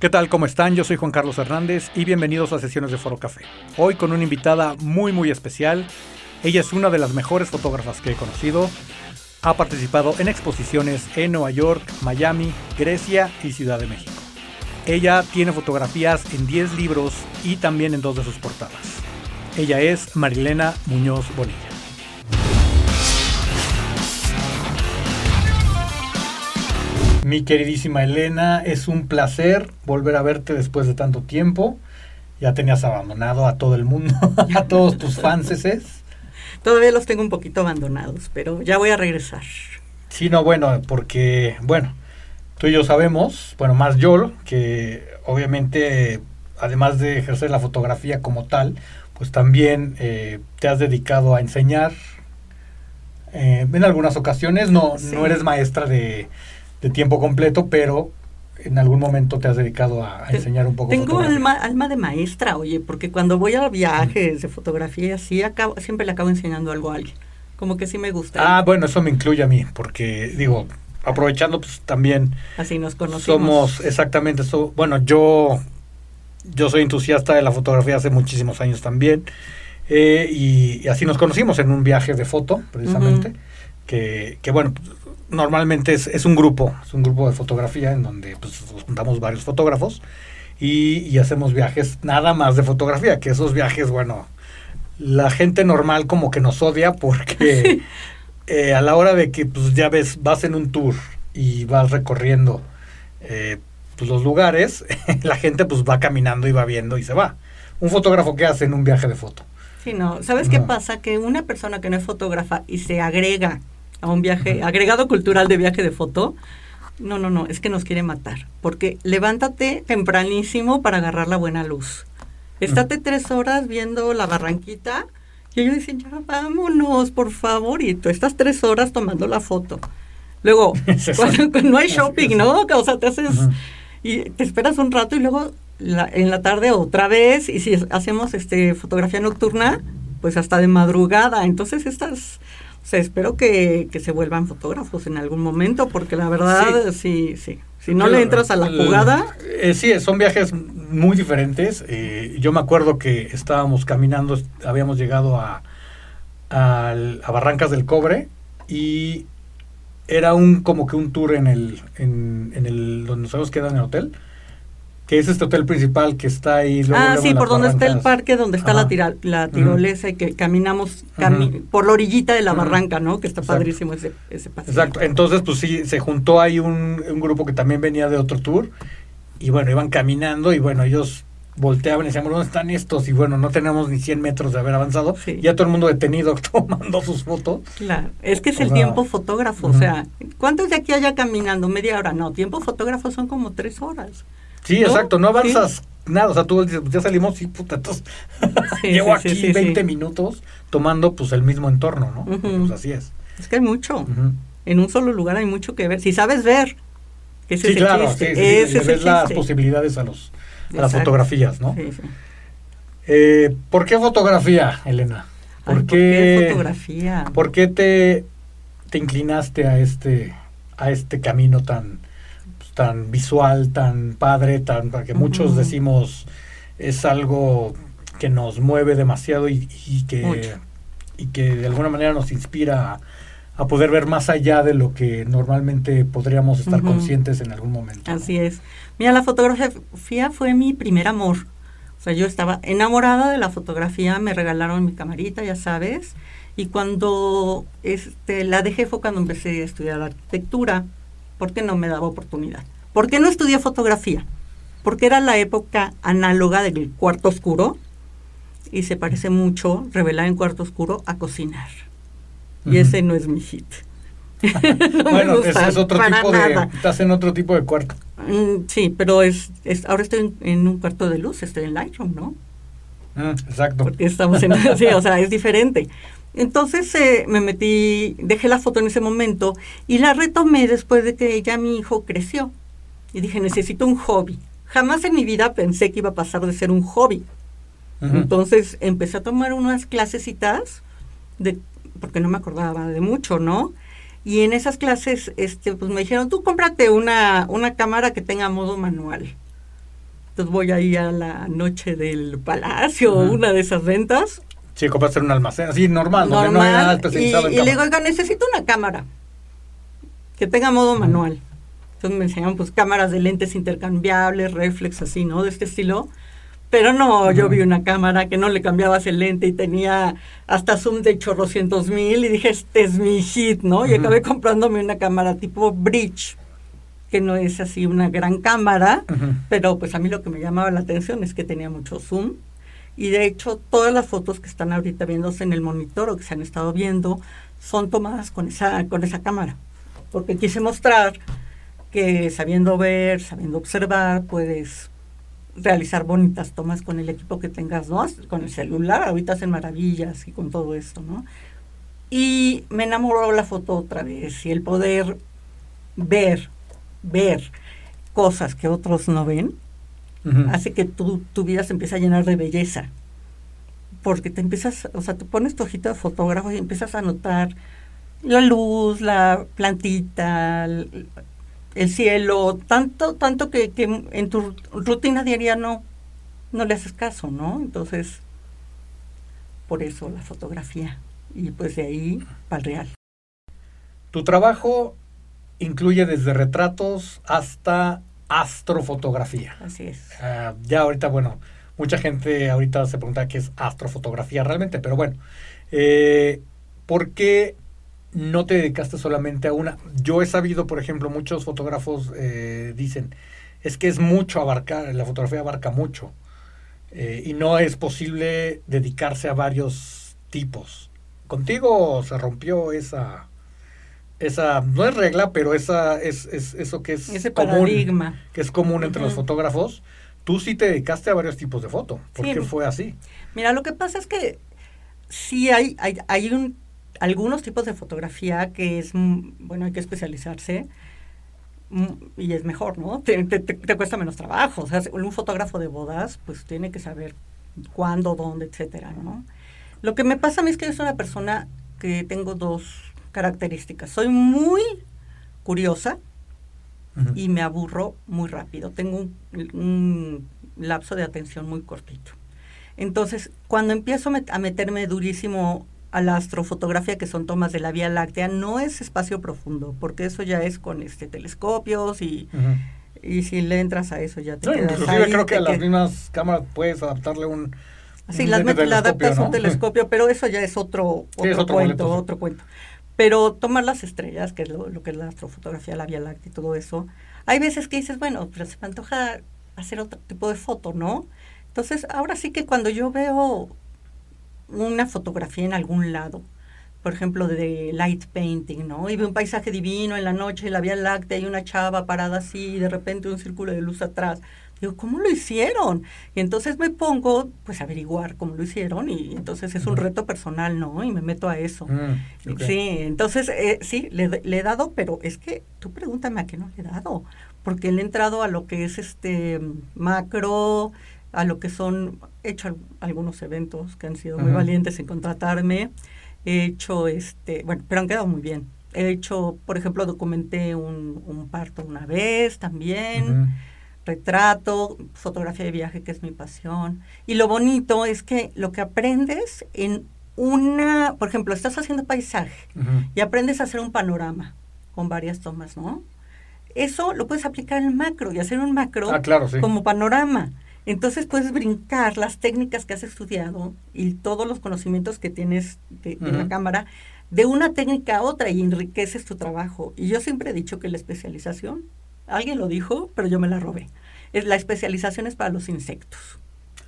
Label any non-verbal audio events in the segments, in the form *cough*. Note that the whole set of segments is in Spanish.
¿Qué tal? ¿Cómo están? Yo soy Juan Carlos Hernández y bienvenidos a Sesiones de Foro Café. Hoy con una invitada muy muy especial. Ella es una de las mejores fotógrafas que he conocido. Ha participado en exposiciones en Nueva York, Miami, Grecia y Ciudad de México. Ella tiene fotografías en 10 libros y también en dos de sus portadas. Ella es Marilena Muñoz Bonilla. Mi queridísima Elena, es un placer volver a verte después de tanto tiempo. Ya tenías abandonado a todo el mundo, *laughs* a todos tus fanses. Todavía los tengo un poquito abandonados, pero ya voy a regresar. Sí, no, bueno, porque, bueno, tú y yo sabemos, bueno, más yo, que obviamente, además de ejercer la fotografía como tal, pues también eh, te has dedicado a enseñar. Eh, en algunas ocasiones no, no eres maestra de, de tiempo completo, pero en algún momento te has dedicado a, enseñar un poco. Tengo alma, alma de maestra, oye, porque cuando voy a viajes de fotografía así, acabo, siempre le acabo enseñando algo a alguien. Como que sí me gusta. Ah, bueno, eso me incluye a mí, porque digo, aprovechando pues también. Así nos conocemos. Somos exactamente eso. Bueno, yo, yo soy entusiasta de la fotografía hace muchísimos años también. Eh, y, así nos conocimos en un viaje de foto, precisamente. que, que bueno, normalmente es, es, un grupo, es un grupo de fotografía en donde pues, juntamos varios fotógrafos y, hacemos viajes nada más de fotografía, que esos viajes, bueno, la gente normal como que nos odia porque *laughs* eh, a la hora de que pues ya ves, vas en un tour y vas recorriendo eh, pues, los lugares, *laughs* la gente pues va caminando y va viendo y se va. Un fotógrafo que hace en un viaje de foto. Sí, no. ¿Sabes qué pasa? Que una persona que no es fotógrafa y se agrega a un viaje, agregado cultural de viaje de foto, no, no, no, es que nos quiere matar. Porque levántate tempranísimo para agarrar la buena luz. Estate tres horas viendo la barranquita y ellos dicen, ya vámonos, por favor. Y tú estás tres horas tomando la foto. Luego, *laughs* cuando, no hay shopping, ¿no? O sea, te haces y te esperas un rato y luego en la tarde otra vez. Y si hacemos este fotografía nocturna, pues hasta de madrugada. Entonces estas espero que, se vuelvan fotógrafos en algún momento, porque la verdad, sí, sí. Si no le entras a la jugada. Eh, sí, son viajes muy diferentes. Eh, yo me acuerdo que estábamos caminando, habíamos llegado a, a, a Barrancas del Cobre y era un como que un tour en el, en, en el donde nos habíamos quedado en el hotel que es este hotel principal que está ahí. ah, sí, por donde está el parque, donde está la, la tirolesa y que caminamos por la orillita de la barranca, ¿no? Que está padrísimo ese, ese paseo. Exacto, entonces pues sí, se juntó ahí un, grupo que también venía de otro tour y bueno, iban caminando y bueno, ellos volteaban y decían, ¿dónde están estos? Y bueno, no tenemos ni 100 metros de haber avanzado. Ya todo el mundo detenido *laughs* tomando sus fotos. Claro, es que es el tiempo fotógrafo. O sea, ¿cuántos de aquí allá caminando? Media hora. No, tiempo fotógrafo son como tres horas. Sí, exacto, no avanzas nada, o sea, tú dices, ya salimos y puta, entonces *laughs* llevo aquí 20 minutos tomando pues el mismo entorno, ¿no? Pues así es. Es que hay mucho. En un solo lugar hay mucho que ver. Si sabes ver, ese sí, claro, sí, sí, ves las posibilidades a los a las fotografías, ¿no? Eh, ¿Por qué fotografía, Elena? ¿Por, qué, fotografía? ¿Por qué te, te inclinaste a este a este camino tan tan visual, tan padre, tan que muchos decimos es algo que nos mueve demasiado y, que y que de alguna manera nos inspira a, poder ver más allá de lo que normalmente podríamos estar conscientes en algún momento. Así es. Mira, la fotografía fue mi primer amor. O sea, yo estaba enamorada de la fotografía, me regalaron mi camarita, ya sabes, y cuando este, la dejé fue cuando empecé a estudiar arquitectura porque no me daba oportunidad. ¿Por qué no estudié fotografía? Porque era la época análoga del cuarto oscuro y se parece mucho revelar en cuarto oscuro a cocinar. Y ese no es mi hit. *laughs* bueno, ese es otro tipo de. Estás en otro tipo de cuarto. Mm, sí, pero es, ahora estoy en, un cuarto de luz, estoy en Lightroom, ¿no? Ah, exacto. Porque estamos en. *laughs* sí, o sea, es diferente. Entonces eh, me metí, dejé la foto en ese momento y la retomé después de que ya mi hijo creció. Y dije, necesito un hobby. Jamás en mi vida pensé que iba a pasar de ser un hobby. Entonces empecé a tomar unas clasecitas, de, porque no me acordaba de mucho, ¿no? Y en esas clases, este, pues me dijeron, tú cómprate una, una cámara que tenga modo manual. Entonces voy ahí a la noche del palacio, una de esas ventas. Sí, compras en un almacén, así normal, normal no hay nada especializado y, y le digo, oiga, necesito una cámara que tenga modo manual. Entonces me enseñaron pues cámaras de lentes intercambiables, reflex, así, ¿no? De este estilo. Pero no, yo vi una cámara que no le cambiabas el lente y tenía hasta zoom de chorrocientos mil y dije, este es mi hit, ¿no? Y acabé comprándome una cámara tipo bridge, que no es así una gran cámara, pero pues a mí lo que me llamaba la atención es que tenía mucho zoom. Y de hecho, todas las fotos que están ahorita viéndose en el monitor o que se han estado viendo son tomadas con esa, con esa cámara. Porque quise mostrar que sabiendo ver, sabiendo observar, puedes realizar bonitas tomas con el equipo que tengas, ¿no? Con el celular, ahorita hacen maravillas y con todo esto, ¿no? Y me enamoró la foto otra vez y el poder ver, ver cosas que otros no ven, hace que tu, tu vida se empiece a llenar de belleza. Porque te empiezas, o sea, te pones tu hojita de fotógrafo y empiezas a notar la luz, la plantita, el cielo, tanto, tanto que, que en tu rutina diaria no, no le haces caso, ¿no? Entonces, por eso la fotografía. Y pues de ahí para el real. Tu trabajo incluye desde retratos hasta astrofotografía. Así es. Ah, ya ahorita, bueno, mucha gente ahorita se pregunta qué es astrofotografía realmente, pero bueno, eh, ¿por qué no te dedicaste solamente a una. Yo he sabido, por ejemplo, muchos fotógrafos eh, dicen, es que es mucho abarcar, la fotografía abarca mucho. Eh, y no es posible dedicarse a varios tipos. Contigo se rompió esa, esa no es regla, pero esa es, es eso que es Ese paradigma. que es común entre los fotógrafos. Tú sí te dedicaste a varios tipos de foto. ¿Por qué fue así? Mira, lo que pasa es que sí hay, hay, hay un algunos tipos de fotografía que es, mm, bueno, hay que especializarse mm, y es mejor, ¿no? Te, te, cuesta menos trabajo. O sea, un fotógrafo de bodas, pues tiene que saber cuándo, dónde, etcétera, ¿no? Lo que me pasa a mí es que yo soy una persona que tengo dos características. Soy muy curiosa y me aburro muy rápido. Tengo un, un, lapso de atención muy cortito. Entonces, cuando empiezo a meterme durísimo a la astrofotografía, que son tomas de la Vía Láctea, no es espacio profundo, porque eso ya es con este telescopios y, y si le entras a eso ya te quedas inclusive creo que a las mismas cámaras puedes adaptarle un Sí, las la adaptas a un telescopio, pero eso ya es otro, otro, cuento, otro cuento. Pero tomar las estrellas, que es lo, que es la astrofotografía, la Vía Láctea y todo eso, hay veces que dices, bueno, pero se me antoja hacer otro tipo de foto, ¿no? Entonces, ahora sí que cuando yo veo una fotografía en algún lado, por ejemplo, de light painting, ¿no? Y ve un paisaje divino en la noche, la Vía Láctea, y una chava parada así, y de repente un círculo de luz atrás. Digo, ¿cómo lo hicieron? Y entonces me pongo, pues, a averiguar cómo lo hicieron, y entonces es un reto personal, ¿no? Y me meto a eso. Mm, sí, entonces, eh, sí, le, le, he dado, pero es que tú pregúntame a qué no le he dado, porque le he entrado a lo que es este macro, a lo que son, he hecho algunos eventos que han sido muy valientes en contratarme, he hecho, este, bueno, pero han quedado muy bien. He hecho, por ejemplo, documenté un, un parto una vez también, retrato, fotografía de viaje, que es mi pasión. Y lo bonito es que lo que aprendes en una, por ejemplo, estás haciendo paisaje y aprendes a hacer un panorama con varias tomas, ¿no? Eso lo puedes aplicar en macro y hacer un macro ah, claro, como panorama. Entonces puedes brincar las técnicas que has estudiado y todos los conocimientos que tienes de, la cámara de una técnica a otra y enriqueces tu trabajo. Y yo siempre he dicho que la especialización, alguien lo dijo, pero yo me la robé. La especialización es para los insectos.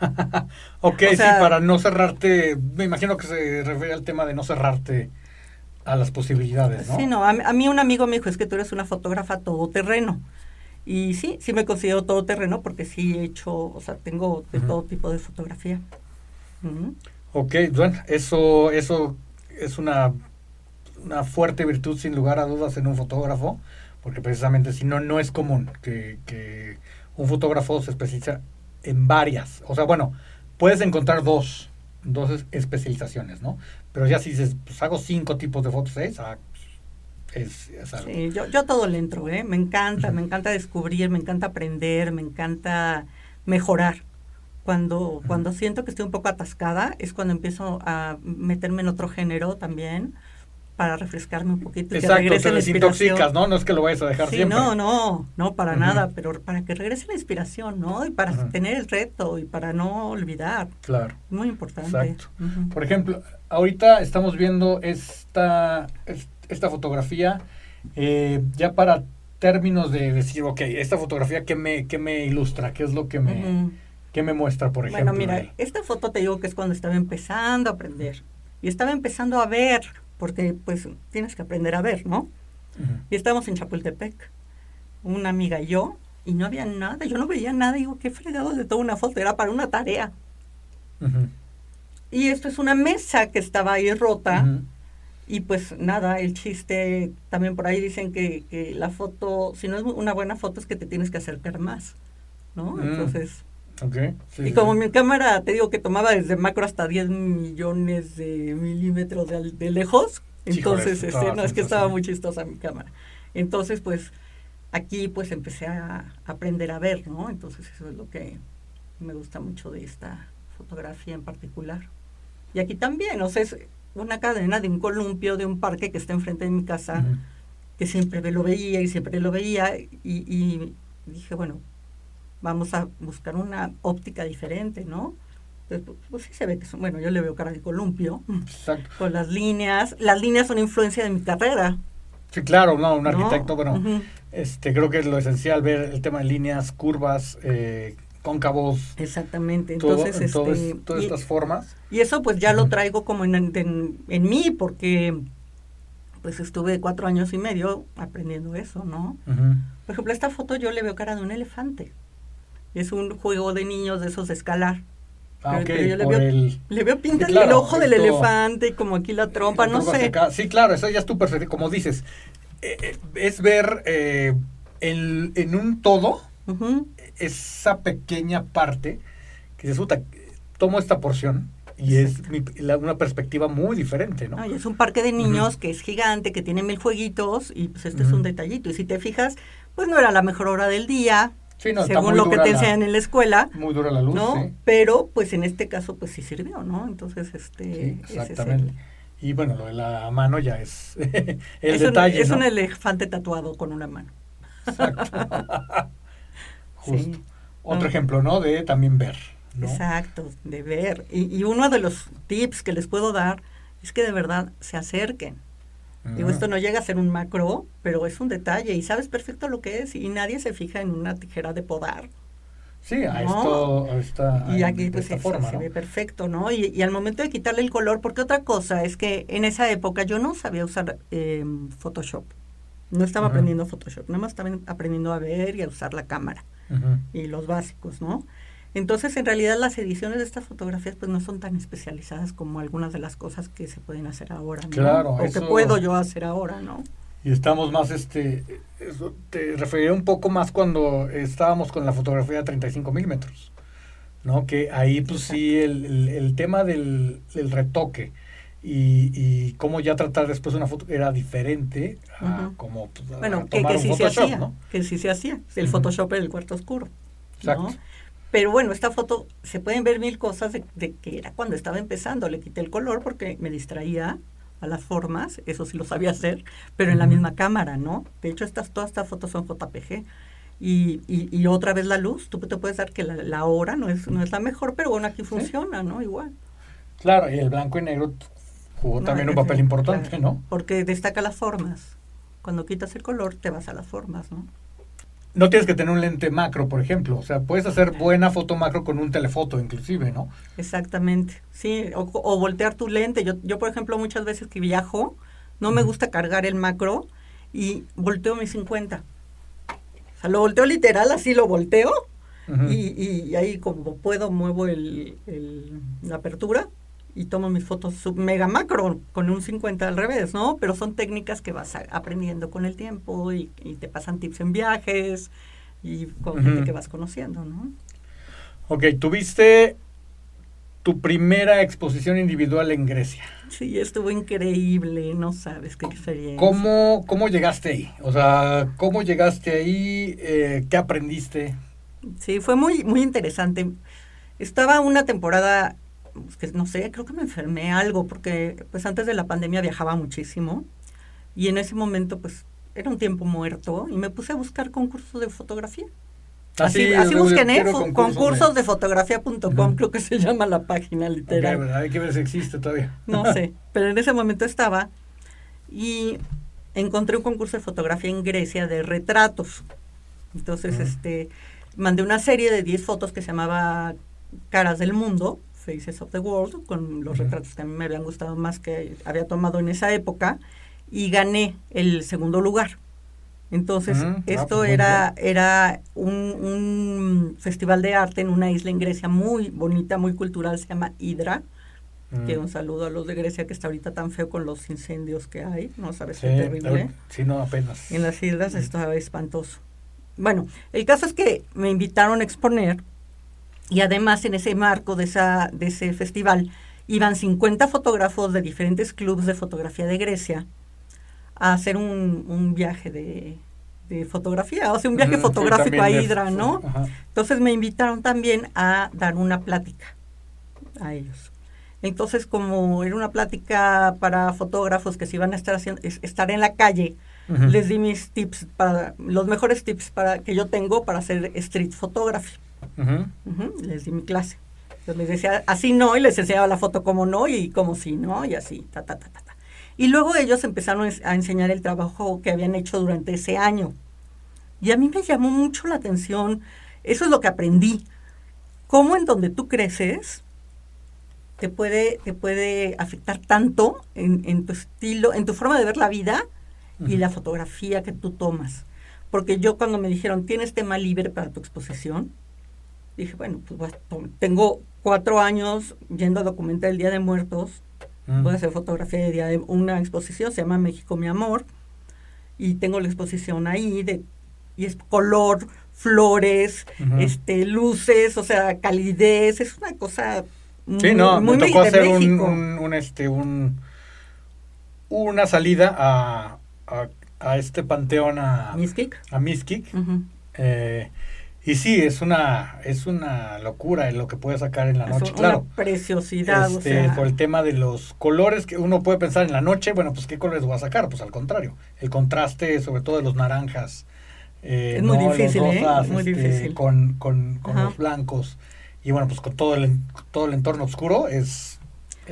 *laughs* ok, sí, para no cerrarte, me imagino que se refiere al tema de no cerrarte a las posibilidades, ¿no? Sí, no, a, a mí un amigo me dijo, es que tú eres una fotógrafa todoterreno. Y sí, sí me considero todo terreno porque sí he hecho, o sea, tengo de todo tipo de fotografía. Ok, bueno, eso, eso es una, una fuerte virtud sin lugar a dudas en un fotógrafo, porque precisamente si no, no es común que, que un fotógrafo se especializa en varias. O sea, bueno, puedes encontrar dos, dos especializaciones, ¿no? Pero ya si dices, pues hago cinco tipos de fotos, ¿eh? Sí, yo, yo todo le entro, ¿eh? Me encanta, me encanta descubrir, me encanta aprender, me encanta mejorar. Cuando, cuando siento que estoy un poco atascada es cuando empiezo a meterme en otro género también para refrescarme un poquito. Exacto, que regrese te desintoxicas, ¿no? No es que lo vayas a dejar siempre. No, no, no, para nada, pero para que regrese la inspiración, ¿no? Y para tener el reto y para no olvidar. Claro. Muy importante. Exacto. Por ejemplo, ahorita estamos viendo esta, esta fotografía eh, ya para términos de decir, ok, esta fotografía, ¿qué me, qué me ilustra? ¿Qué es lo que me, me muestra, por ejemplo? Bueno, mira, esta foto te digo que es cuando estaba empezando a aprender. Y estaba empezando a ver, porque pues tienes que aprender a ver, ¿no? Y estábamos en Chapultepec, una amiga y yo, y no había nada, yo no veía nada, digo, qué fregado de toda una foto, era para una tarea. Y esto es una mesa que estaba ahí rota, y pues nada, el chiste, también por ahí dicen que, que, la foto, si no es una buena foto es que te tienes que acercar más, ¿no? Mm. Entonces... Okay, y como mi cámara, te digo que tomaba desde macro hasta 10 millones de milímetros de, lejos, entonces, este, no, es que estaba muy chistosa mi cámara. Entonces, pues, aquí pues empecé a aprender a ver, ¿no? Entonces eso es lo que me gusta mucho de esta fotografía en particular. Y aquí también, o sea, es una cadena de un columpio de un parque que está enfrente de mi casa, que siempre lo veía y siempre lo veía, y, y dije, bueno, vamos a buscar una óptica diferente, ¿no? Entonces, pues, pues sí se ve que son, bueno, yo le veo cara de columpio, Exacto. *laughs* con las líneas, las líneas son influencia de mi carrera. Sí, claro, no, un arquitecto, bueno, este, creo que es lo esencial ver el tema de líneas, curvas, eh, cóncavos. Exactamente, entonces, este, todas estas formas. Y eso pues ya lo traigo como en, en, en, mí, porque pues estuve cuatro años y medio aprendiendo eso, ¿no? Por ejemplo, esta foto yo le veo cara de un elefante. Es un juego de niños de esos de escalar. Ah, yo le veo, le veo pintar el ojo del elefante y como aquí la trompa, no sé. Sí, claro, eso ya es tu perspectiva. Como dices, eh, eh, es ver eh, en un todo esa pequeña parte que se resulta, tomo esta porción y es una perspectiva muy diferente, ¿no? es un parque de niños que es gigante, que tiene mil jueguitos y pues este es un detallito. Y si te fijas, pues no era la mejor hora del día, según lo que te enseñan en la escuela. Muy dura la luz, ¿no? Pero pues en este caso pues sí sirvió, ¿no? Entonces este exactamente. y bueno, lo de la mano ya es *laughs* el detalle, Es un elefante tatuado con una mano. Exacto. *laughs* Justo. Otro ejemplo, ¿no? De también ver. Exacto, de ver. Y, y uno de los tips que les puedo dar es que de verdad se acerquen Digo, esto no llega a ser un macro, pero es un detalle y sabes perfecto lo que es y nadie se fija en una tijera de podar. Sí, a esto está. Y aquí pues se, ve perfecto, ¿no? Y, al momento de quitarle el color, porque otra cosa es que en esa época yo no sabía usar em, Photoshop. No estaba aprendiendo Photoshop, nada más estaba aprendiendo a ver y a usar la cámara y los básicos, ¿no? Entonces, en realidad, las ediciones de estas fotografías pues no son tan especializadas como algunas de las cosas que se pueden hacer ahora, ¿no? Claro, o que puedo yo hacer ahora, ¿no? Y estamos más, este, eso te referiré un poco más cuando estábamos con la fotografía de 35 milímetros, ¿no? Que ahí, pues sí, el, el, tema del, retoque y, y, cómo ya tratar después una foto era diferente a como pues, bueno, que, que sí se hacía, que sí se hacía, el Photoshop en el cuarto oscuro. Exacto. Pero bueno, esta foto se pueden ver mil cosas de, que era cuando estaba empezando. Le quité el color porque me distraía a las formas, eso sí lo sabía hacer, pero en la misma cámara, ¿no? De hecho, estas, todas estas fotos son JPG. Y, y, otra vez la luz, tú te puedes dar que la, hora no es, no es la mejor, pero bueno, aquí funciona, ¿no? Igual. Claro, y el blanco y negro jugó también un papel importante, ¿no? Porque destaca las formas. Cuando quitas el color, te vas a las formas, ¿no? No tienes que tener un lente macro, por ejemplo. O sea, puedes hacer buena foto macro con un telefoto, inclusive, ¿no? Exactamente, sí. O, voltear tu lente. Yo, yo, por ejemplo, muchas veces que viajo, no me gusta cargar el macro y volteo mi 50. O sea, lo volteo literal, así lo volteo. y, y, ahí como puedo muevo el, la apertura y tomo mis fotos sub mega macro con un 50 al revés, ¿no? Pero son técnicas que vas aprendiendo con el tiempo y, te pasan tips en viajes y con gente que vas conociendo, ¿no? Ok, tuviste tu primera exposición individual en Grecia. Sí, estuvo increíble, no sabes qué experiencia. ¿Cómo, cómo llegaste ahí? O sea, ¿cómo llegaste ahí? Eh, ¿Qué aprendiste? Sí, fue muy, muy interesante. Estaba una temporada, que no sé, creo que me enfermé algo, porque pues antes de la pandemia viajaba muchísimo y en ese momento pues era un tiempo muerto y me puse a buscar concursos de fotografía. Así, así, busquen, ¿eh? Concursos de fotografía.com, creo que se llama la página literal. hay que ver si existe todavía. No sé, *laughs* pero en ese momento estaba y encontré un concurso de fotografía en Grecia de retratos. Entonces, este, mandé una serie de 10 fotos que se llamaba Caras del Mundo, Faces of the World, con los retratos que a mí me habían gustado más que había tomado en esa época, y gané el segundo lugar. Entonces, ah, esto pues era, era un, festival de arte en una isla en Grecia muy bonita, muy cultural, se llama Hydra. Que un saludo a los de Grecia que está ahorita tan feo con los incendios que hay, no sabes qué terrible. Sí, no, apenas. En las islas está espantoso. Bueno, el caso es que me invitaron a exponer y además en ese marco de, esa, de ese festival iban 50 fotógrafos de diferentes clubes de fotografía de Grecia a hacer un, un viaje de, fotografía, o sea, un viaje fotográfico a Hydra, ¿no? Entonces me invitaron también a dar una plática a ellos. Entonces, como era una plática para fotógrafos que se iban a estar haciendo, estar en la calle, les di mis tips para, los mejores tips para que yo tengo para hacer street photography. Les di mi clase. Entonces les decía así no, y les enseñaba la foto como no y como sí, ¿no? Y así, ta, ta, ta, ta. Y luego ellos empezaron a enseñar el trabajo que habían hecho durante ese año. Y a mí me llamó mucho la atención, eso es lo que aprendí, cómo en donde tú creces te puede, te puede afectar tanto en, tu estilo, en tu forma de ver la vida y la fotografía que tú tomas. Porque yo cuando me dijeron, tienes tema libre para tu exposición, dije, bueno, pues tengo cuatro años yendo a documentar el Día de Muertos, Voy a hacer fotografía de día de una exposición, se llama México mi amor, y tengo la exposición ahí de y es color, flores, este luces, o sea, calidez, es una cosa muy, sí, no, me tocó hacer un, este un una salida a, a, este panteón a Miskik, a Miskik eh, y sí, es una, es una locura lo que puede sacar en la noche, una claro. preciosidad. Este, Por el tema de los colores que uno puede pensar en la noche, bueno, pues ¿qué colores voy a sacar? Pues al contrario, el contraste sobre todo de los naranjas. Eh, es muy difícil, ¿eh? muy este, difícil. Con, con, con los blancos. Y bueno, pues con todo el, todo el entorno oscuro es...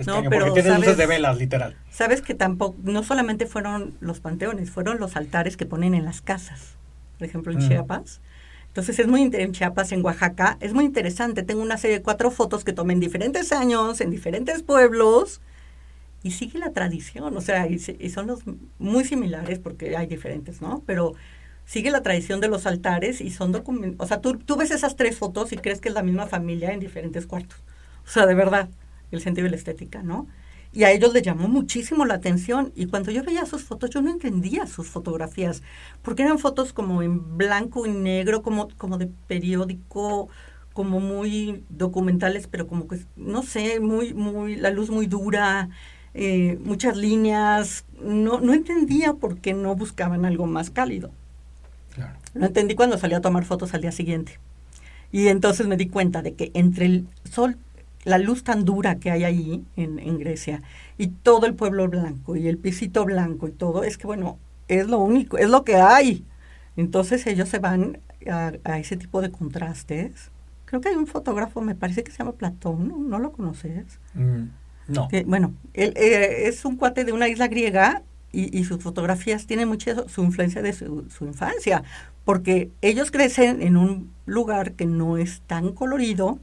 no, pero porque tiene luces de velas, literal. Sabes que tampoco, no solamente fueron los panteones, fueron los altares que ponen en las casas. Por ejemplo, en mm. Chiapas entonces es muy en Chiapas, en Oaxaca, es muy interesante. Tengo una serie de cuatro fotos que tomé en diferentes años, en diferentes pueblos, y sigue la tradición, o sea, y, son los muy similares porque hay diferentes, ¿no? Pero sigue la tradición de los altares y son documentos, o sea, tú, tú ves esas tres fotos y crees que es la misma familia en diferentes cuartos. O sea, de verdad, el sentido de la estética, ¿no? Y a ellos les llamó muchísimo la atención. Y cuando yo veía sus fotos, yo no entendía sus fotografías, porque eran fotos como en blanco y negro, como, como de periódico, como muy documentales, pero como que, no sé, muy, muy, la luz muy dura, eh, muchas líneas. No, no entendía por qué no buscaban algo más cálido. Claro. Lo entendí cuando salí a tomar fotos al día siguiente. Y entonces me di cuenta de que entre el sol la luz tan dura que hay ahí en, Grecia y todo el pueblo blanco y el pisito blanco y todo, es que bueno, es lo único, es lo que hay. Entonces ellos se van a, ese tipo de contrastes. Creo que hay un fotógrafo, me parece que se llama Platón, ¿no, lo conoces? Mm, no. bueno, él eh, es un cuate de una isla griega y, sus fotografías tienen mucha su influencia de su, su, infancia, porque ellos crecen en un lugar que no es tan colorido,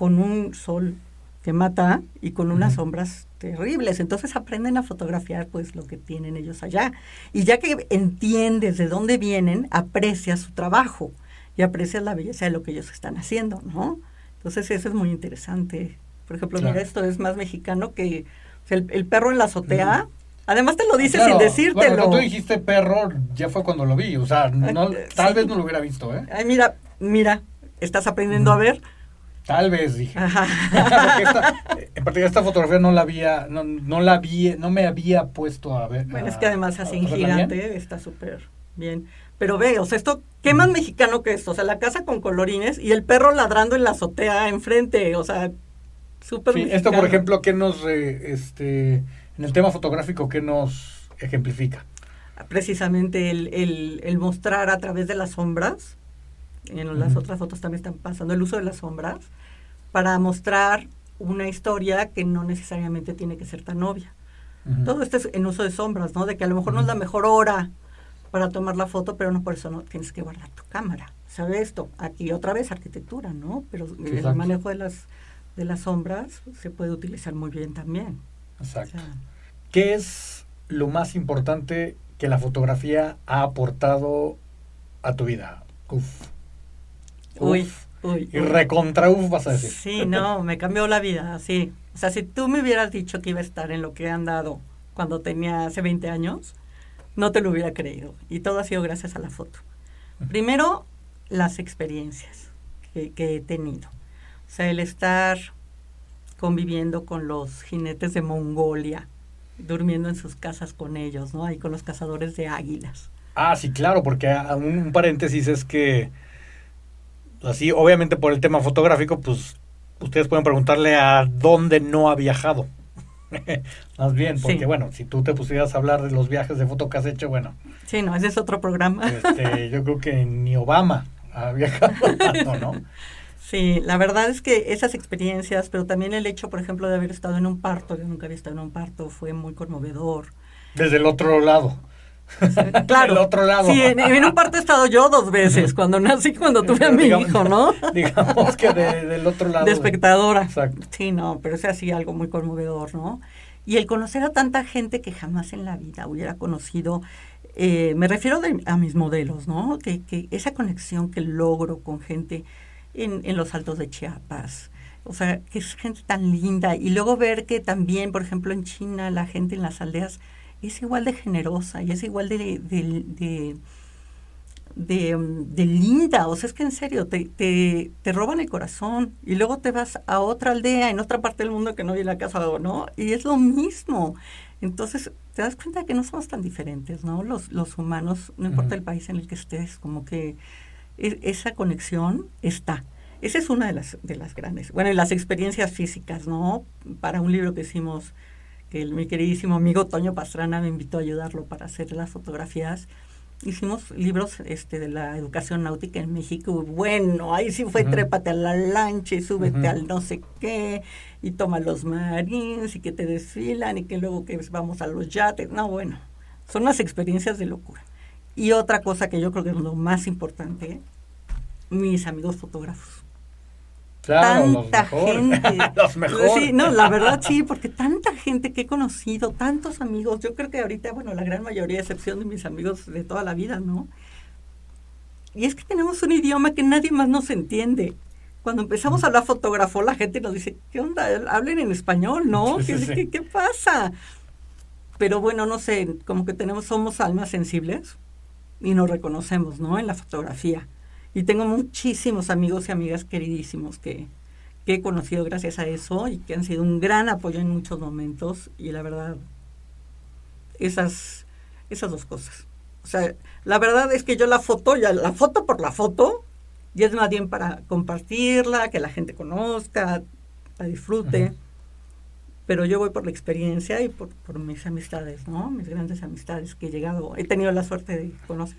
con un sol que mata y con unas sombras terribles. Entonces aprenden a fotografiar pues lo que tienen ellos allá. Y ya que entiendes de dónde vienen, aprecias su trabajo y aprecias la belleza de lo que ellos están haciendo, ¿no? Entonces eso es muy interesante. Por ejemplo, mira, esto es más mexicano que el, perro en la azotea. Además te lo dice sin decírtelo. Bueno, cuando tú dijiste perro, ya fue cuando lo vi. O sea, no, tal vez no lo hubiera visto, ¿eh? Ay, mira, mira, estás aprendiendo a ver Tal vez, dije. *laughs* en particular esta fotografía no la había, no, la había, no me había puesto a ver. Bueno, es que además así en gigante está súper bien. Pero ve, o sea, esto, ¿qué más mexicano que esto? O sea, la casa con colorines y el perro ladrando en la azotea enfrente, o sea, súper sí, Esto, por ejemplo, ¿qué nos, este, en el tema fotográfico, qué nos ejemplifica? Precisamente el, el, el mostrar a través de las sombras, en las otras fotos también están pasando, el uso de las sombras, para mostrar una historia que no necesariamente tiene que ser tan obvia. Todo esto es en uso de sombras, ¿no? De que a lo mejor no es la mejor hora para tomar la foto, pero no por eso no tienes que guardar tu cámara. ¿Sabe esto? Aquí otra vez arquitectura, ¿no? Pero el manejo de las, de las sombras se puede utilizar muy bien también. Exacto. ¿Qué es lo más importante que la fotografía ha aportado a tu vida? Uf. Uy, uy. Y recontra uf vas a decir. Sí, no, me cambió la vida, sí. O sea, si tú me hubieras dicho que iba a estar en lo que he andado cuando tenía hace 20 años, no te lo hubiera creído. Y todo ha sido gracias a la foto. Primero, las experiencias que, he tenido. O sea, el estar conviviendo con los jinetes de Mongolia, durmiendo en sus casas con ellos, ¿no? Ahí con los cazadores de águilas. Ah, sí, claro, porque un, un paréntesis es que, así, obviamente por el tema fotográfico, pues ustedes pueden preguntarle a dónde no ha viajado. *laughs* Más bien, porque bueno, si tú te pusieras a hablar de los viajes de foto que has hecho, bueno. Sí, no, ese es otro programa. Este, *laughs* yo creo que ni Obama ha viajado *laughs* tanto, ¿no? Sí, la verdad es que esas experiencias, pero también el hecho, por ejemplo, de haber estado en un parto, yo nunca había estado en un parto, fue muy conmovedor. Desde el otro lado. Claro. el otro lado. Sí, en, un parto he estado yo dos veces, cuando nací, cuando tuve a mi hijo, ¿no? *laughs* Digamos que del otro lado. De espectadora. Exacto. Sí, no, pero es así algo muy conmovedor, ¿no? Y el conocer a tanta gente que jamás en la vida hubiera conocido, eh, me refiero a mis modelos, ¿no? Que, que, esa conexión que logro con gente en, en los altos de Chiapas, o sea, que es gente tan linda. Y luego ver que también, por ejemplo, en China, la gente en las aldeas es igual de generosa y es igual de, de, de, linda. O sea, es que en serio, te, te, te, roban el corazón y luego te vas a otra aldea en otra parte del mundo que no viene a casa, ¿no? Y es lo mismo. Entonces, te das cuenta que no somos tan diferentes, ¿no? Los, los humanos, no importa el país en el que estés, como que e, esa conexión está. Esa es una de las, de las grandes. Bueno, y las experiencias físicas, ¿no? Para un libro que hicimos que mi queridísimo amigo Toño Pastrana me invitó a ayudarlo para hacer las fotografías. Hicimos libros este, de la educación náutica en México. Bueno, ahí sí fue trépate a la lancha y súbete al no sé qué y toma los marines y que te desfilan y que luego que vamos a los yates. No, bueno, son unas experiencias de locura. Y otra cosa que yo creo que es lo más importante, mis amigos fotógrafos tanta gente. *laughs* los mejores. Sí, no, la verdad sí, porque tanta gente que he conocido, tantos amigos, yo creo que ahorita, bueno, la gran mayoría, excepción de mis amigos de toda la vida, ¿no? Y es que tenemos un idioma que nadie más nos entiende. Cuando empezamos a hablar fotógrafo, la gente nos dice, ¿qué onda? Hablen en español, ¿no? ¿Qué, ¿Qué, pasa? Pero bueno, no sé, como que tenemos, somos almas sensibles y nos reconocemos, ¿no? En la fotografía. Y tengo muchísimos amigos y amigas queridísimos que, he conocido gracias a eso y que han sido un gran apoyo en muchos momentos. Y la verdad, esas, esas dos cosas. O sea, la verdad es que yo la foto, ya la foto por la foto, y es más bien para compartirla, que la gente conozca, la disfrute. Pero yo voy por la experiencia y por, por mis amistades, ¿no? Mis grandes amistades que he llegado, he tenido la suerte de conocer.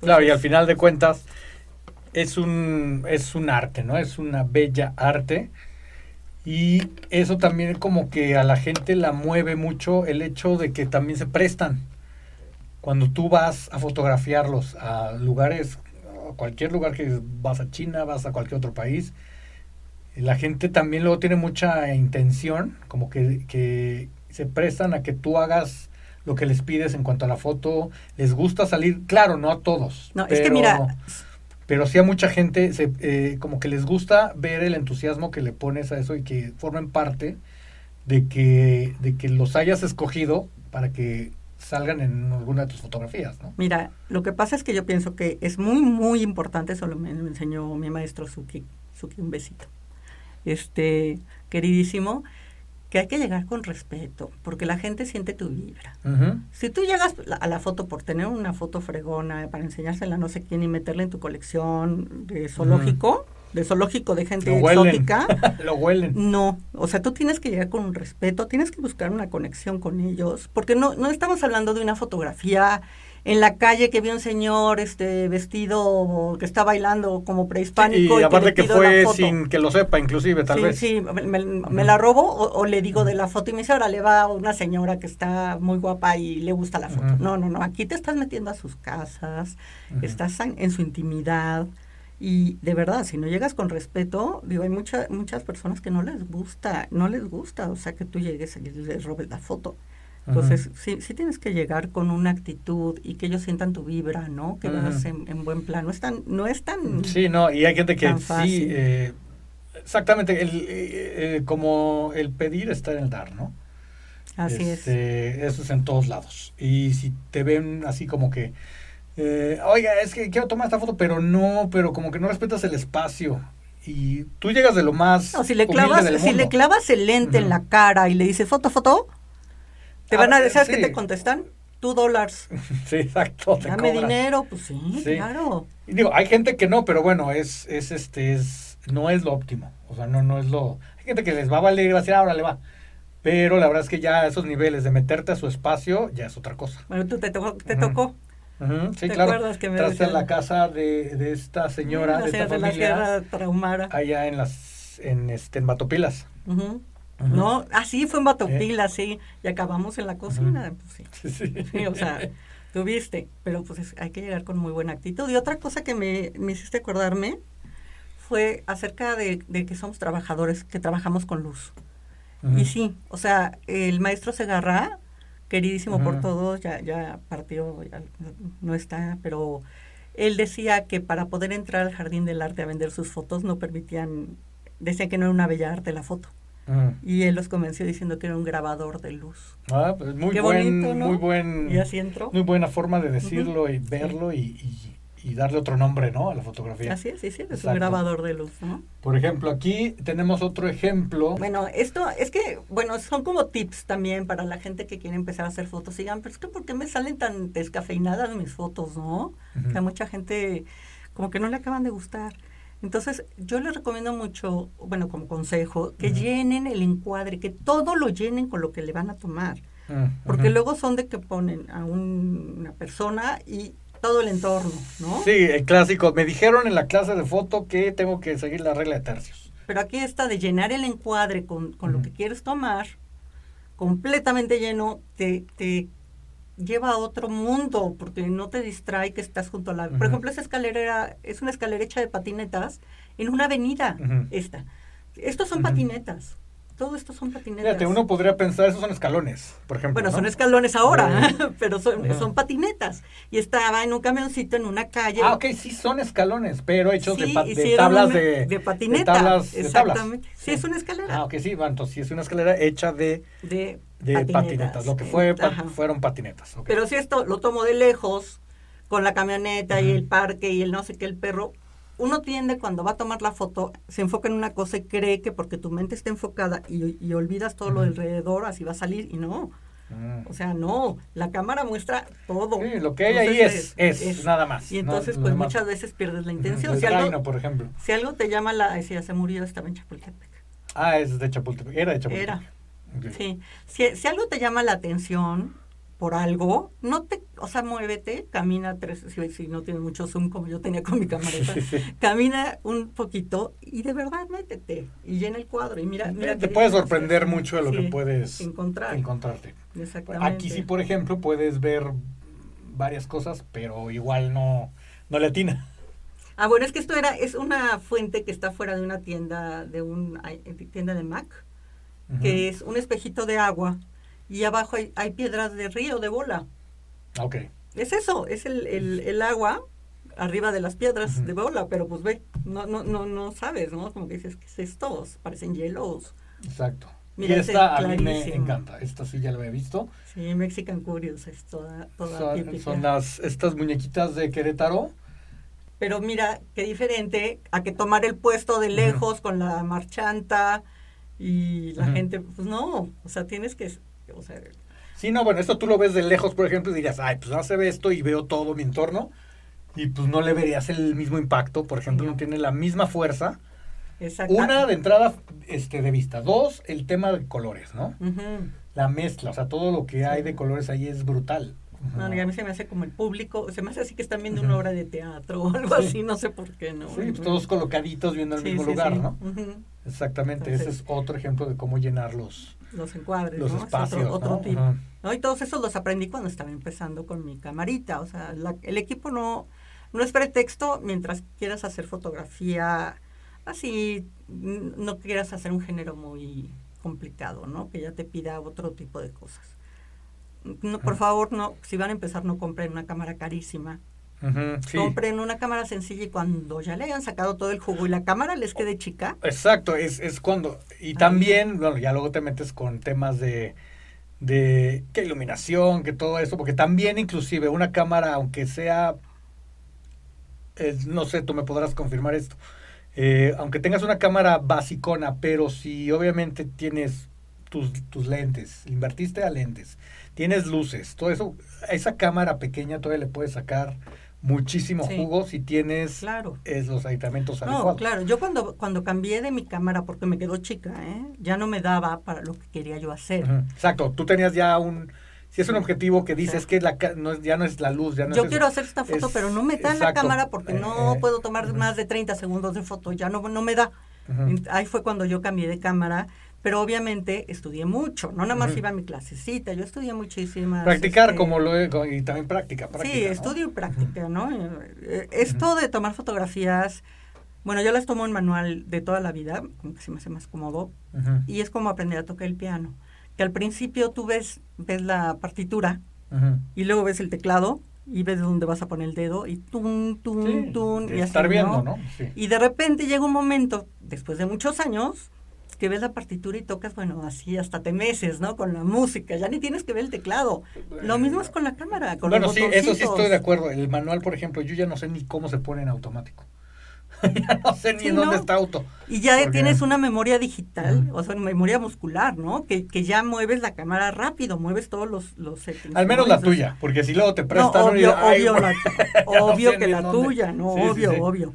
Claro, y al final de cuentas es un, es un arte, ¿no? Es una bella arte. Y eso también como que a la gente la mueve mucho el hecho de que también se prestan. Cuando tú vas a fotografiarlos a lugares, a cualquier lugar que vas a China, vas a cualquier otro país, la gente también luego tiene mucha intención, como que, que se prestan a que tú hagas lo que les pides en cuanto a la foto, les gusta salir, claro, no a todos. No, es que mira... Pero sí a mucha gente, se, eh, como que les gusta ver el entusiasmo que le pones a eso y que formen parte de que, de que los hayas escogido para que salgan en alguna de tus fotografías, ¿no? Mira, lo que pasa es que yo pienso que es muy, muy importante, eso me, me enseñó mi maestro Suki, Suki, un besito, este, queridísimo, que hay que llegar con respeto, porque la gente siente tu vibra. Si tú llegas a la foto por tener una foto fregona, para enseñársela a no sé quién y meterla en tu colección de zoológico, de zoológico de gente exótica, *laughs* lo huelen. No, o sea, tú tienes que llegar con un respeto, tienes que buscar una conexión con ellos, porque no, no estamos hablando de una fotografía en la calle que vi un señor este vestido que está bailando como prehispánico. y, aparte que, fue sin que lo sepa, inclusive, tal vez. Sí, me, la robo o, le digo de la foto y me dice, ahora le va una señora que está muy guapa y le gusta la foto. No, no, no, aquí te estás metiendo a sus casas, estás en, su intimidad. Y de verdad, si no llegas con respeto, digo, hay muchas muchas personas que no les gusta, no les gusta, o sea, que tú llegues y les robes la foto. Entonces, sí, sí tienes que llegar con una actitud y que ellos sientan tu vibra, ¿no? Que vas en, buen plan. No es tan... No es tan sí, no, y hay gente que sí... Eh, exactamente, el, eh, eh, como el pedir está en el dar, ¿no? Así este, es. Eso es en todos lados. Y si te ven así como que... Oiga, es que quiero tomar esta foto, pero no, pero como que no respetas el espacio y tú llegas de lo más. No, si le clavas, si le clavas el lente en la cara y le dices foto, foto, te van a ah, decir, ¿sabes qué te contestan? Two dólares. *laughs* Sí, exacto. Dame dinero, pues sí, claro. Y digo, hay gente que no, pero bueno, es, es este, es, no es lo óptimo. O sea, no, no es lo. Hay gente que les va a valer y va a decir, ahora le va. Pero la verdad es que ya esos niveles de meterte a su espacio ya es otra cosa. Bueno, tú te, tocó, te tocó. sí, ¿Te claro. Acuerdas que me en la casa de, de esta señora, de esta familia, la Traumara. Allá en las, en este, en Matopilas. ¿No? Así fue en Batopila, sí, y acabamos en la cocina, pues *laughs* sí. o sea, tuviste, pero pues hay que llegar con muy buena actitud. Y otra cosa que me, me hiciste acordarme fue acerca de, que somos trabajadores, que trabajamos con luz. Y sí, o sea, el maestro Segarra, queridísimo por todos, ya, ya partió, ya no está, pero él decía que para poder entrar al Jardín del Arte a vender sus fotos no permitían, decía que no era una bella arte la foto y él los convenció diciendo que era un grabador de luz. Ah, pues muy buen, muy buen, y así entró. muy buena forma de decirlo y verlo y, y, darle otro nombre, ¿no? A la fotografía. Así es, sí, sí, es un grabador de luz, ¿no? Por ejemplo, aquí tenemos otro ejemplo. Bueno, esto es que, bueno, son como tips también para la gente que quiere empezar a hacer fotos. Digan, pero es que ¿por qué me salen tan descafeinadas mis fotos, no? Que a mucha gente como que no le acaban de gustar. Entonces, yo les recomiendo mucho, bueno, como consejo, que llenen el encuadre, que todo lo llenen con lo que le van a tomar. Mm, Porque luego son de que ponen a una persona y todo el entorno, ¿no? Sí, el clásico. Me dijeron en la clase de foto que tengo que seguir la regla de tercios. Pero aquí está de llenar el encuadre con, con lo que quieres tomar, completamente lleno, te, te lleva a otro mundo porque no te distrae que estás junto a la... Por ejemplo, esa escalera es una escalera hecha de patinetas en una avenida esta. Estos son patinetas. Todo esto son patinetas. Fíjate, uno podría pensar, esos son escalones, por ejemplo. Bueno, son escalones ahora, *laughs* pero son, son patinetas. Y estaba en un camioncito en una calle. Ah, ok, sí son escalones, pero hechos de, tablas de, de patinetas. exactamente. Sí, es una escalera. Ah, ok, sí, bueno, entonces sí es una escalera hecha de... De de patinetas. Lo que fue fueron patinetas. Pero si esto lo tomo de lejos, con la camioneta y el parque y el no sé qué, el perro, uno tiende cuando va a tomar la foto, se enfoca en una cosa y cree que porque tu mente está enfocada y, olvidas todo lo alrededor, así va a salir y no. Mm. O sea, no, la cámara muestra todo. Sí, lo que hay ahí es, es, nada más. Y entonces, pues muchas veces pierdes la intención. si algo, por ejemplo. Si algo te llama la... Si ya se murió, estaba en Chapultepec. Ah, es de Chapultepec. Era de Chapultepec. Era. Sí, si, si, algo te llama la atención por algo, no te, o sea, muévete, camina tres, si, no tienes mucho zoom como yo tenía con mi cámara, *laughs* camina un poquito y de verdad métete y llena el cuadro y mira, mira te puedes sorprender mucho de lo que puedes encontrar. encontrarte. Exactamente. Aquí sí, por ejemplo, puedes ver varias cosas, pero igual no, no le atina. Ah, bueno, es que esto era, es una fuente que está fuera de una tienda, de una tienda de Mac que es un espejito de agua y abajo hay, piedras de río, de bola. Ok. Es eso, es el, el, agua arriba de las piedras de bola, pero pues ve, no, no, no, no sabes, ¿no? Como que dices, ¿qué es esto? Parecen hielos. Exacto. y esta a mí me encanta, esta sí ya lo he visto. Sí, Mexican Curious es toda, toda son, Son las, estas muñequitas de Querétaro. Pero mira, qué diferente a que tomar el puesto de lejos con la marchanta, Y la gente, pues no, o sea, tienes que, o sea... Sí, no, bueno, esto tú lo ves de lejos, por ejemplo, y dirías, ay, pues no se ve esto y veo todo mi entorno, y pues no le verías el mismo impacto, por ejemplo, no tiene la misma fuerza. Una de entrada este, de vista. Dos, el tema de colores, ¿no? La mezcla, o sea, todo lo que hay de colores ahí es brutal. No, a mí se me hace como el público, se me hace así que están viendo una obra de teatro o algo así, no sé por qué, ¿no? Sí, pues todos colocaditos viendo el mismo lugar, ¿no? Exactamente, ese es otro ejemplo de cómo llenar los, los encuadres, los espacios. otro, tipo. ¿no? Y todos esos los aprendí cuando estaba empezando con mi camarita, o sea, el equipo no, no es pretexto mientras quieras hacer fotografía así, no quieras hacer un género muy complicado, ¿no? Que ya te pida otro tipo de cosas no, por favor, no, si van a empezar, no compren una cámara carísima. Compren una cámara sencilla y cuando ya le hayan sacado todo el jugo y la cámara les quede chica. Exacto, es, es cuando. Y también, bueno, ya luego te metes con temas de, de qué iluminación, que todo eso, porque también, inclusive, una cámara, aunque sea. no sé, tú me podrás confirmar esto. Eh, aunque tengas una cámara basicona, pero si obviamente tienes tus, tus lentes, invertiste a lentes tienes luces, todo eso, esa cámara pequeña todavía le puedes sacar muchísimo jugo si tienes claro. es, los aditamentos no, claro, yo cuando, cuando cambié de mi cámara, porque me quedó chica, ¿eh? ya no me daba para lo que quería yo hacer. Exacto, tú tenías ya un... Si es un objetivo que dices que la, no, ya no es la luz, ya no Yo quiero hacer esta foto, pero no me da la cámara porque no eh, puedo tomar más de 30 segundos de foto, ya no, no me da. Ahí fue cuando yo cambié de cámara pero obviamente estudié mucho, no nada más iba a mi clasecita, yo estudié muchísimas. Practicar este, como lo y también práctica, práctica. Sí, estudio y práctica, ¿no? Eh, esto de tomar fotografías, bueno, yo las tomo en manual de toda la vida, como que se me hace más cómodo, y es como aprender a tocar el piano, que al principio tú ves, ves la partitura y luego ves el teclado y ves dónde vas a poner el dedo y tun, tun, tun. Y estar viendo, ¿no? Y de repente llega un momento, después de muchos años, que ves la partitura y tocas, bueno, así hasta te meses, ¿no? Con la música, ya ni tienes que ver el teclado. Lo mismo es con la cámara, con Bueno, sí, eso sí estoy de acuerdo. El manual, por ejemplo, yo ya no sé ni cómo se pone en automático. *laughs* ya no sé ni en dónde está auto. Y ya tienes una memoria digital, o sea, memoria muscular, ¿no? Que, que ya mueves la cámara rápido, mueves todos los, los Al menos la tuya, porque si luego te prestan... obvio, obvio, obvio que la tuya, no, obvio, obvio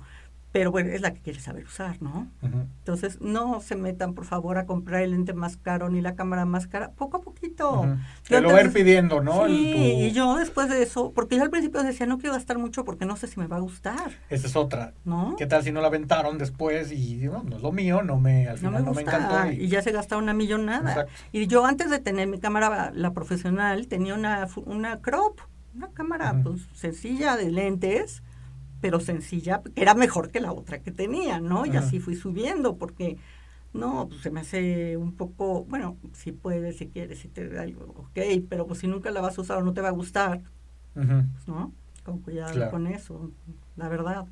pero bueno, es la que quiere saber usar, ¿no? Entonces, no se metan, por favor, a comprar el lente más caro ni la cámara más cara, poco a poquito. Te lo va a ir pidiendo, ¿no? Sí, y yo después de eso, porque yo al principio decía, no quiero gastar mucho porque no sé si me va a gustar. Esa es otra. ¿No? ¿Qué tal si no la aventaron después y no, no es lo mío, no me, al final no me, encantó? Y... ya se gasta una millonada. Y yo antes de tener mi cámara, la profesional, tenía una, una crop, una cámara pues, sencilla de lentes pero sencilla, era mejor que la otra que tenía, ¿no? Y así fui subiendo, porque no, pues se me hace un poco, bueno, si puedes, si quieres, si te da algo, ok, pero pues si nunca la vas a usar o no te va a gustar, pues, ¿no? Con cuidado con eso, la verdad.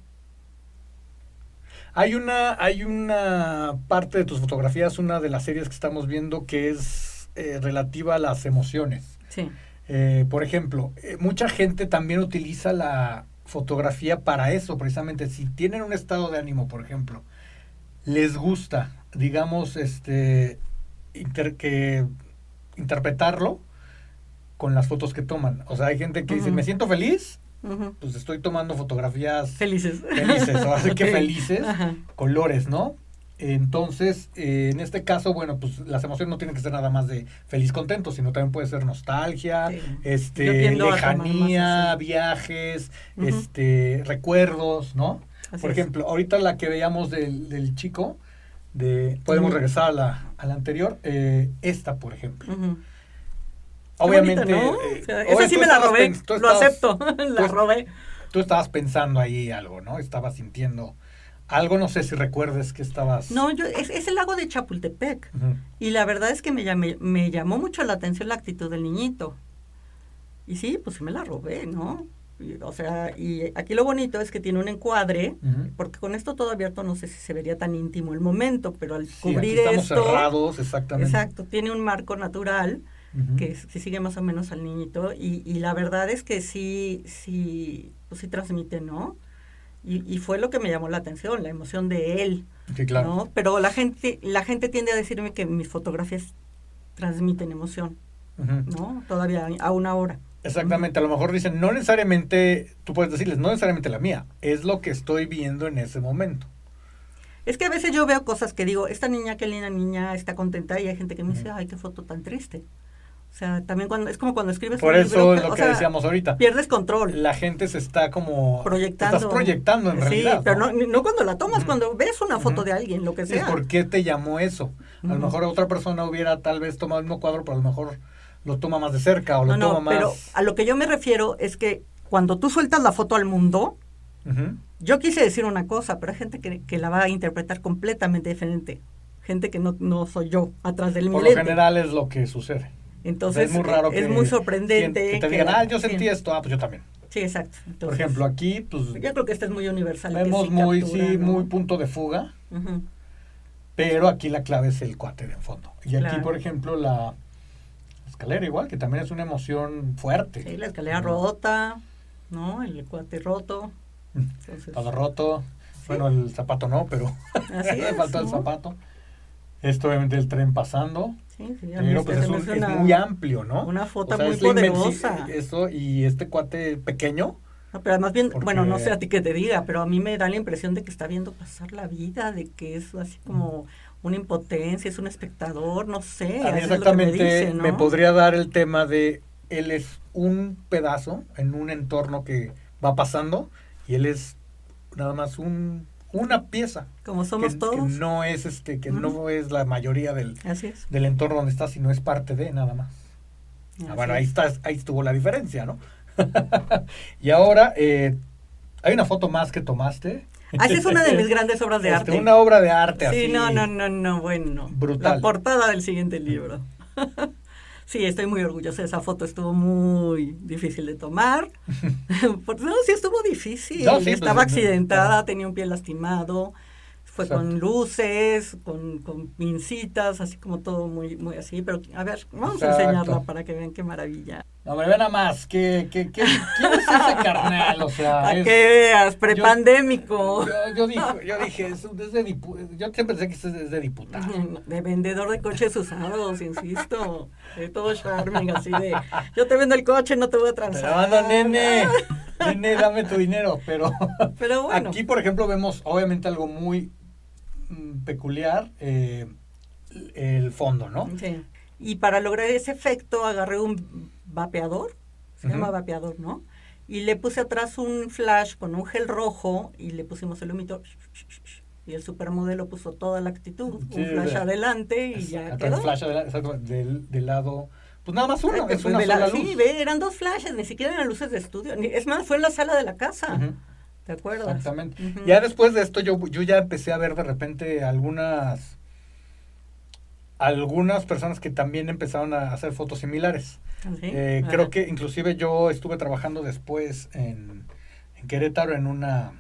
Hay una, hay una parte de tus fotografías, una de las series que estamos viendo que es eh, relativa a las emociones. Sí. Eh, por ejemplo, eh, mucha gente también utiliza la, fotografía para eso, precisamente. Si tienen un estado de ánimo, por ejemplo, les gusta, digamos, este, que interpretarlo con las fotos que toman. O sea, hay gente que dice, me siento feliz, pues estoy tomando fotografías felices. Felices, o así que *laughs* felices, colores, ¿no? Entonces, eh, en este caso, bueno, pues las emociones no tienen que ser nada más de feliz, contento, sino también puede ser nostalgia, este, lejanía, viajes, este, recuerdos, ¿no? por ejemplo, ahorita la que veíamos del, del chico, de, podemos regresar a la, a la anterior, eh, esta, por ejemplo. Obviamente, ¿no? Eh, esa sí me la robé, lo acepto, *laughs* la robé. Tú estabas pensando ahí algo, ¿no? Estabas sintiendo algo no sé si recuerdes que estabas... No, yo es, es el lago de Chapultepec. Y la verdad es que me, me llamó mucho la atención la actitud del niñito. Y sí, pues sí me la robé, ¿no? o sea, y aquí lo bonito es que tiene un encuadre, porque con esto todo abierto no sé si se vería tan íntimo el momento, pero al cubrir estamos cerrados, exactamente. Exacto, tiene un marco natural que, sigue más o menos al niñito y, y la verdad es que sí, sí, pues sí transmite, ¿no? Y, y, fue lo que me llamó la atención, la emoción de él. Sí, claro. ¿no? Pero la gente, la gente tiende a decirme que mis fotografías transmiten emoción. ¿no? Todavía a una hora. Exactamente, a lo mejor dicen, no necesariamente, tú puedes decirles, no necesariamente la mía, es lo que estoy viendo en ese momento. Es que a veces yo veo cosas que digo, esta niña, qué linda niña, está contenta, y hay gente que me dice, ay, qué foto tan triste. O sea, también cuando, es como cuando escribes Por un eso libro, es lo o que sea, decíamos ahorita. Pierdes control. La gente se está como... proyectando. Estás proyectando en sí, realidad. pero no, no cuando la tomas, cuando ves una foto de alguien, lo que Sí, sea. ¿Por qué te llamó eso? A lo mejor otra persona hubiera tal vez tomado el mismo cuadro, pero a lo mejor lo toma más de cerca o lo no, toma no, más... pero a lo que yo me refiero es que cuando tú sueltas la foto al mundo, yo quise decir una cosa, pero hay gente que, que la va a interpretar completamente diferente. Gente que no, no soy yo, atrás del Por lo lente. general es lo que sucede. Entonces, es muy raro es que, muy sorprendente. Que te que- digan, ah, yo sí. sentí esto, ah, pues yo también. Sí, exacto. Por ejemplo, aquí, pues, yo creo que este es muy universal. vemos sí muy, captura, sí, ¿no? muy punto de fuga, pero aquí la clave es el cuate de fondo. Y aquí, Claro. por ejemplo, la escalera igual, que también es una emoción fuerte. Sí, la escalera ¿no? rota, ¿no? El cuate roto. Entonces, Todo roto. Bueno, el zapato no, pero le *laughs* es, faltó el ¿no? zapato. Esto obviamente el tren pasando. Sí, sí, Pero pues es, una- muy amplio, ¿no? una foto muy poderosa. Eso, y este cuate pequeño, No, pero más bien, Porque- bueno, no sé a ti que te diga, pero a mí me da la impresión de que está viendo pasar la vida, de que es así como una impotencia, es un espectador, no sé. a mí me exactamente dice, ¿no? me podría dar el tema de él es un pedazo en un entorno que va pasando y él es nada más un una pieza Como que, somos que todos. no es este que no es la mayoría del, Así es. del entorno donde está sino es parte de nada más Ah, así bueno ahí es. está ahí estuvo la diferencia no *laughs* y ahora eh, hay una foto más que tomaste Ah, esa es una de mis grandes obras de Este, arte. una obra de arte Sí, así no, no, no, no, bueno. Brutal. La portada del siguiente libro. *laughs* sí, estoy muy orgullosa. Esa foto estuvo muy difícil de tomar. *laughs* *laughs* No, sí estuvo difícil. No, sí, pues, Estaba no, accidentada, tenía un pie lastimado. Fue Exacto. con luces, con, con pincitas, así como todo muy, muy así. Pero, a ver, vamos Exacto. a enseñarla para que vean qué maravilla. No, me ve nada más. ¿Qué, qué, qué, ¿Quién es ese *laughs* carnal? O sea, Para es- que veas, prepandémico. Yo, yo dije, yo dije, es, es de yo siempre pensé que es de diputado. De vendedor de coches usados, insisto. De todo charming, así de. Yo te vendo el coche, no te voy a transar. la mando, nene. *laughs* Nene, dame tu dinero. Pero *laughs* Pero bueno. aquí, por ejemplo, vemos obviamente algo muy mm, peculiar. eh, el fondo, ¿no? Sí. Y para lograr ese efecto agarré un vapeador, se llama vapeador, ¿no? Y le puse atrás un flash con un gel rojo y le pusimos el humito. Y el supermodelo puso toda la actitud, Sí, un flash de- adelante y ya quedó. el flash adela- exacto, del, del lado. Pues nada más uno, Ay, es una de la- sola Sí, ve, eran dos flashes, ni siquiera eran luces de estudio. ni- Es más, fue en la sala de la casa. ¿Te acuerdas? Exactamente. Ya después de esto yo, yo ya empecé a ver de repente algunas algunas personas que también empezaron a hacer fotos similares. ¿Sí? Eh, creo que inclusive yo estuve trabajando después en, en Querétaro en una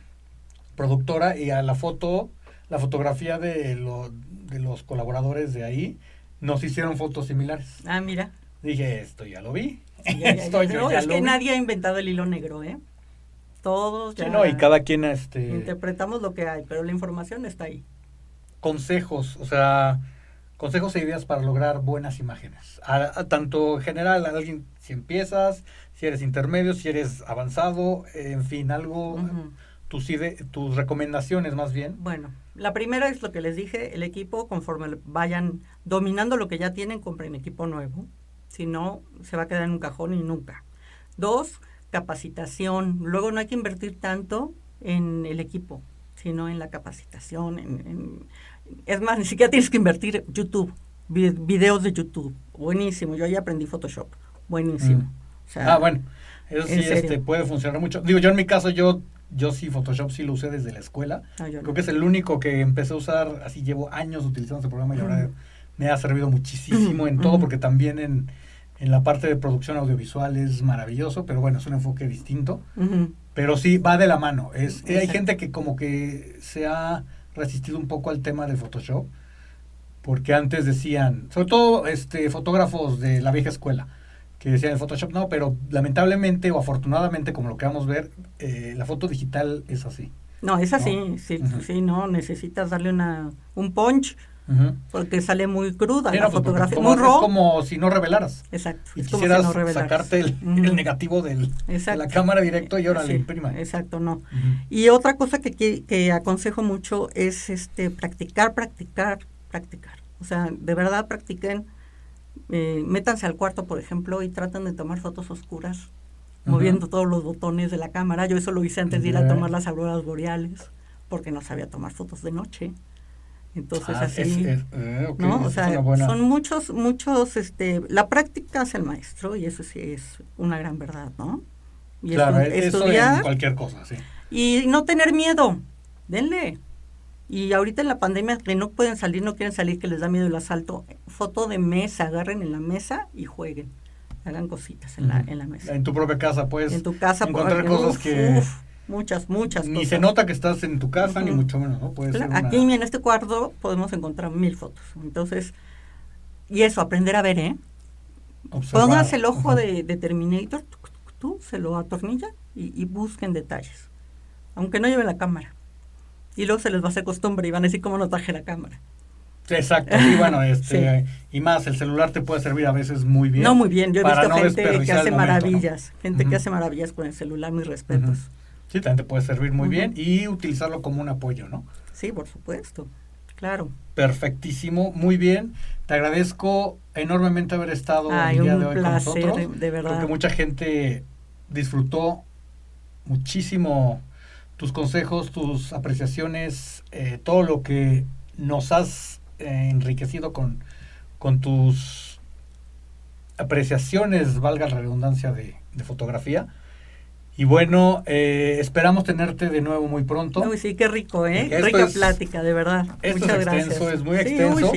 productora y a la foto, la fotografía de, lo- de los colaboradores de ahí nos hicieron fotos similares. Ah, mira. Dije, esto ya lo vi. Sí, ya, ya, ya. Esto yo No, ya es lo que vi. nadie ha inventado el hilo negro, ¿eh? Todos ya Sí, no, y cada quien este interpretamos lo que hay, pero la información está ahí. consejos, o sea, consejos e ideas para lograr buenas imágenes. A, a tanto en general, a alguien, si empiezas, si eres intermedio, si eres avanzado, en fin, algo, tus, ide- tus recomendaciones más bien. Bueno, la primera es lo que les dije, el equipo, conforme vayan dominando lo que ya tienen, compren equipo nuevo. Si no, se va a quedar en un cajón y nunca. Dos, capacitación. Luego no hay que invertir tanto en el equipo, sino en la capacitación. En, en- es más, ni siquiera tienes que invertir YouTube, vi- videos de YouTube. Buenísimo, yo ahí aprendí Photoshop. Buenísimo. Mm. O sea, Ah, bueno, eso sí este, puede funcionar mucho. Digo, yo en mi caso, yo, yo sí Photoshop sí lo usé desde la escuela. no. Creo que es el único que empecé a usar, así llevo años utilizando ese programa y ahora Ujú. me ha servido muchísimo en todo, porque también en, en la parte de producción audiovisual es maravilloso, pero bueno, es un enfoque distinto. Pero sí, va de la mano. Es, eh, hay gente que como que se ha resistido un poco al tema de Photoshop, porque antes decían, sobre todo este fotógrafos de la vieja escuela, que decían el Photoshop no, pero lamentablemente o afortunadamente, como lo que vamos a ver, eh, la foto digital es así. No, es así, sí, sí, no, necesitas darle una, un punch porque sale muy cruda la pues, fotografía, muy raw. Es como si no revelaras. Exacto. Y quisieras sacarte el, negativo del, de la cámara directo y ahora le imprima. Exacto, no. Y otra cosa que, que, aconsejo mucho es este practicar, practicar, practicar. O sea, de verdad practiquen. Eh, métanse al cuarto, por ejemplo, y traten de tomar fotos oscuras, moviendo todos los botones de la cámara. Yo eso lo hice antes de ir a tomar las auroras boreales, porque no sabía tomar fotos de noche. Entonces ah, así, eh, ¿no? O sea, son muchos, muchos, este, la práctica es el maestro y eso sí es una gran verdad, ¿no? Y claro, eso en cualquier cosa, sí. Y no tener miedo, denle. Y ahorita en la pandemia que no pueden salir, no quieren salir, que les da miedo el asalto, foto de mesa, agarren en la mesa y jueguen, hagan cositas en, la, en la mesa. En tu propia casa, pues. En tu casa, encontrar cosas que... Muchas, muchas Ni se nota que estás en tu casa, ni mucho menos, ¿no? Puede ser Aquí en este cuarto podemos encontrar mil fotos. Entonces, y eso, aprender a ver, ¿eh? Pónganse el ojo de, Terminator, tú, se lo atornilla y, busquen detalles. Aunque no lleven la cámara. Y luego se les va a hacer costumbre y van a decir cómo no traje la cámara. Exacto, y bueno, este, *laughs* y más, el celular te puede servir a veces muy bien. No, muy bien, yo he visto gente que hace maravillas, gente que hace maravillas con el celular, mis respetos. Sí, también te puede servir muy bien y utilizarlo como un apoyo, ¿no? Sí, por supuesto, claro. Perfectísimo, muy bien. Te agradezco enormemente haber estado el día de hoy con nosotros. De, verdad. Porque mucha gente disfrutó muchísimo tus consejos, tus apreciaciones, eh, todo lo que nos has eh, enriquecido con, con tus apreciaciones, valga la redundancia, de, de fotografía. Y bueno, eh, esperamos tenerte de nuevo muy pronto. Uy, sí, qué rico, ¿eh? Rica plática, de verdad. Esto es extenso, es muy extenso.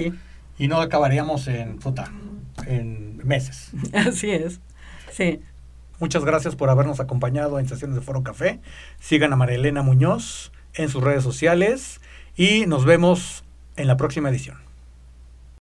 Y no acabaríamos en, puta, en meses. *laughs* Así es, sí. Muchas gracias por habernos acompañado en sesiones de Foro Café. Sigan a María Elena Muñoz en sus redes sociales y nos vemos en la próxima edición.